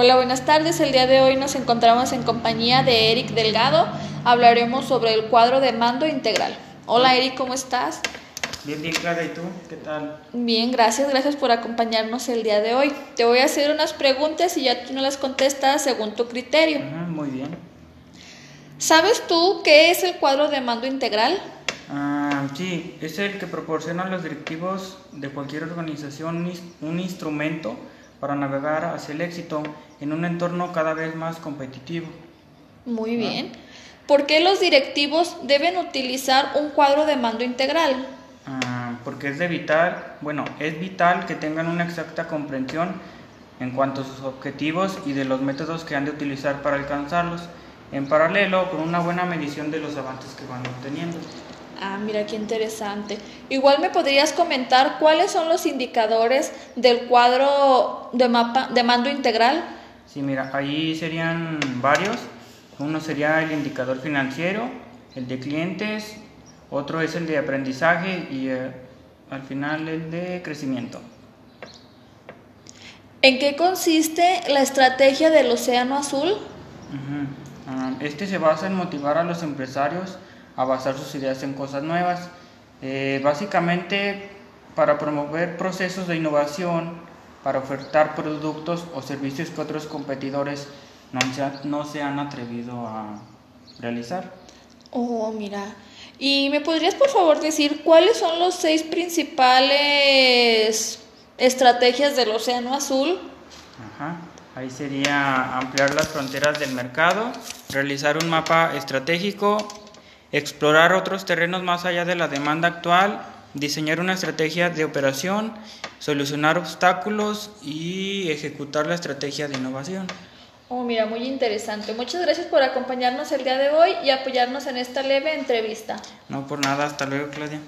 Hola, buenas tardes. El día de hoy nos encontramos en compañía de Eric Delgado. Hablaremos sobre el cuadro de mando integral. Hola Eric, ¿cómo estás? Bien, bien, Clara, ¿y tú? ¿Qué tal? Bien, gracias, gracias por acompañarnos el día de hoy. Te voy a hacer unas preguntas y ya tú no las contestas según tu criterio. Ujú, muy bien. ¿Sabes tú qué es el cuadro de mando integral? Ah, sí, es el que proporciona a los directivos de cualquier organización un instrumento para navegar hacia el éxito en un entorno cada vez más competitivo. Muy bien. ¿Por qué los directivos deben utilizar un cuadro de mando integral? Ah, porque es de vital, bueno, es vital que tengan una exacta comprensión en cuanto a sus objetivos y de los métodos que han de utilizar para alcanzarlos, en paralelo con una buena medición de los avances que van obteniendo. Ah, mira qué interesante. Igual me podrías comentar cuáles son los indicadores del cuadro de mapa de mando integral. Sí, mira, ahí serían varios. Uno sería el indicador financiero, el de clientes, otro es el de aprendizaje y eh, al final el de crecimiento. ¿En qué consiste la estrategia del Océano Azul? Ah, Este se basa en motivar a los empresarios a basar sus ideas en cosas nuevas, eh, básicamente para promover procesos de innovación, para ofertar productos o servicios que otros competidores no se, ha- no se han atrevido a realizar. Oh, mira. ¿Y me podrías por favor decir cuáles son los seis principales estrategias del Océano Azul? Ajá. Ahí sería ampliar las fronteras del mercado, realizar un mapa estratégico, explorar otros terrenos más allá de la demanda actual, diseñar una estrategia de operación, solucionar obstáculos y ejecutar la estrategia de innovación. Oh, mira, muy interesante. Muchas gracias por acompañarnos el día de hoy y apoyarnos en esta leve entrevista. No por nada, hasta luego Claudia.